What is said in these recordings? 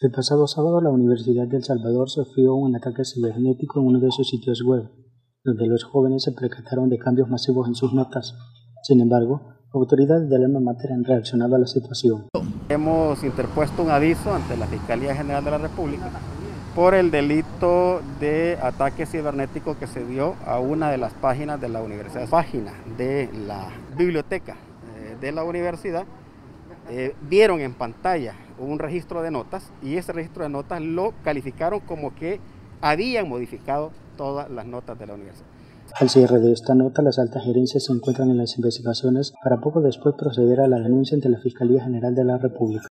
El pasado sábado la Universidad de El Salvador sufrió un ataque cibernético en uno de sus sitios web, donde los jóvenes se percataron de cambios masivos en sus notas. Sin embargo, autoridades del alma mater han reaccionado a la situación. Hemos interpuesto un aviso ante la Fiscalía General de la República por el delito de ataque cibernético que se dio a una de las páginas de la universidad, página de la biblioteca eh, de la universidad. Eh, vieron en pantalla un registro de notas y ese registro de notas lo calificaron como que habían modificado todas las notas de la universidad. Al cierre de esta nota, las altas gerencias se encuentran en las investigaciones para poco después proceder a la denuncia ante la Fiscalía General de la República.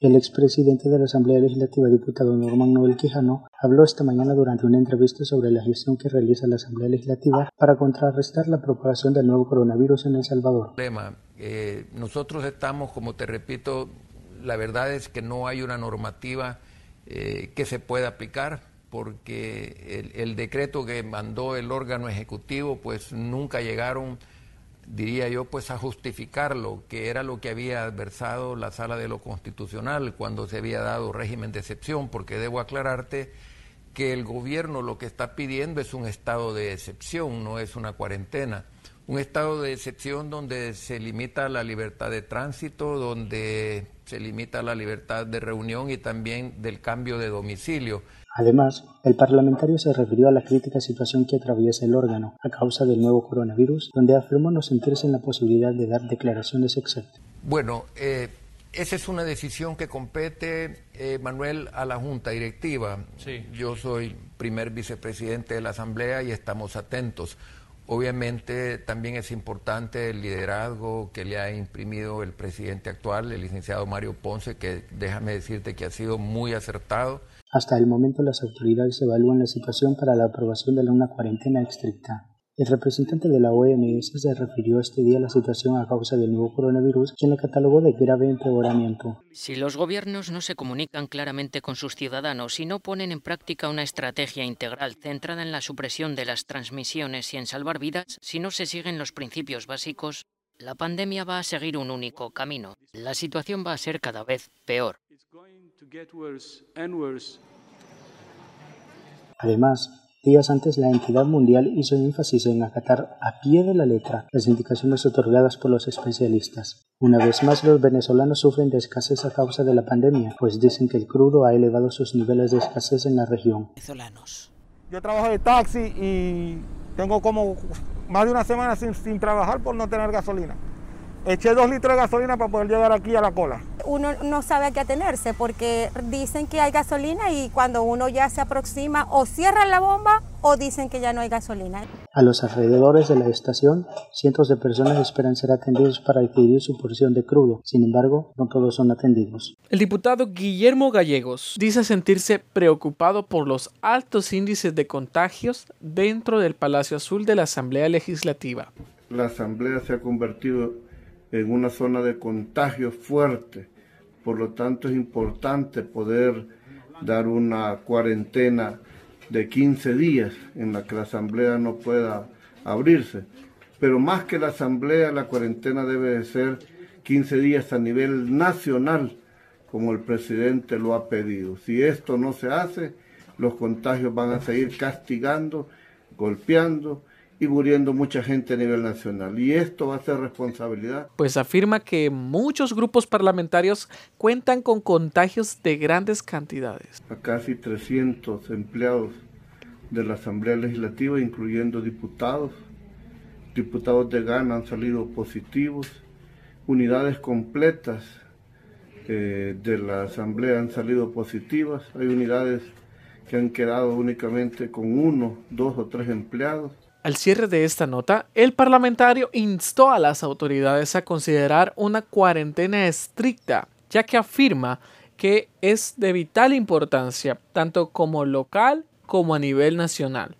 El expresidente de la Asamblea Legislativa, diputado Norman Noel Quijano, habló esta mañana durante una entrevista sobre la gestión que realiza la Asamblea Legislativa para contrarrestar la propagación del nuevo coronavirus en El Salvador. Eh, nosotros estamos, como te repito, la verdad es que no hay una normativa eh, que se pueda aplicar porque el, decreto que mandó el órgano ejecutivo pues nunca llegaron, diría yo, pues a justificarlo, que era lo que había adversado la sala de lo constitucional cuando se había dado régimen de excepción, porque debo aclararte que el gobierno lo que está pidiendo es un estado de excepción, no es una cuarentena. Un estado de excepción donde se limita la libertad de tránsito, donde se limita la libertad de reunión y también del cambio de domicilio. Además, el parlamentario se refirió a la crítica situación que atraviesa el órgano a causa del nuevo coronavirus, donde afirmó no sentirse en la posibilidad de dar declaraciones exactas. Bueno, eh, esa es una decisión que compete, eh, Manuel, a la Junta Directiva. Sí. Yo soy primer vicepresidente de la Asamblea y estamos atentos. Obviamente también es importante el liderazgo que le ha imprimido el presidente actual, el licenciado Mario Ponce, que déjame decirte que ha sido muy acertado hasta el momento las autoridades evalúan la situación para la aprobación de una cuarentena estricta. El representante de la OMS se refirió este día a la situación a causa del nuevo coronavirus, quien la catalogó de grave empeoramiento. Si los gobiernos no se comunican claramente con sus ciudadanos y no ponen en práctica una estrategia integral centrada en la supresión de las transmisiones y en salvar vidas, si no se siguen los principios básicos, la pandemia va a seguir un único camino. La situación va a ser cada vez peor. Además, días antes la entidad mundial hizo énfasis en acatar a pie de la letra las indicaciones otorgadas por los especialistas. Una vez más, los venezolanos sufren de escasez a causa de la pandemia, pues dicen que el crudo ha elevado sus niveles de escasez en la región. Yo trabajo de taxi y tengo como más de una semana sin, sin trabajar por no tener gasolina. Eché dos litros de gasolina para poder llegar aquí a la cola. Uno no sabe a qué atenerse porque dicen que hay gasolina y cuando uno ya se aproxima o cierran la bomba o dicen que ya no hay gasolina. A los alrededores de la estación, cientos de personas esperan ser atendidos para adquirir su porción de crudo. Sin embargo, no todos son atendidos. El diputado Guillermo Gallegos dice sentirse preocupado por los altos índices de contagios dentro del Palacio Azul de la Asamblea Legislativa. La Asamblea se ha convertido en una zona de contagio fuerte. Por lo tanto, es importante poder dar una cuarentena de 15 días en la que la asamblea no pueda abrirse. Pero más que la asamblea, la cuarentena debe de ser 15 días a nivel nacional, como el presidente lo ha pedido. Si esto no se hace, los contagios van a seguir castigando, golpeando y muriendo mucha gente a nivel nacional. Y esto va a ser responsabilidad. Pues afirma que muchos grupos parlamentarios cuentan con contagios de grandes cantidades. A casi 300 empleados de la Asamblea Legislativa, incluyendo diputados. Diputados de Ghana han salido positivos. Unidades completas eh, de la Asamblea han salido positivas. Hay unidades que han quedado únicamente con uno, dos o tres empleados. Al cierre de esta nota, el parlamentario instó a las autoridades a considerar una cuarentena estricta, ya que afirma que es de vital importancia, tanto como local como a nivel nacional.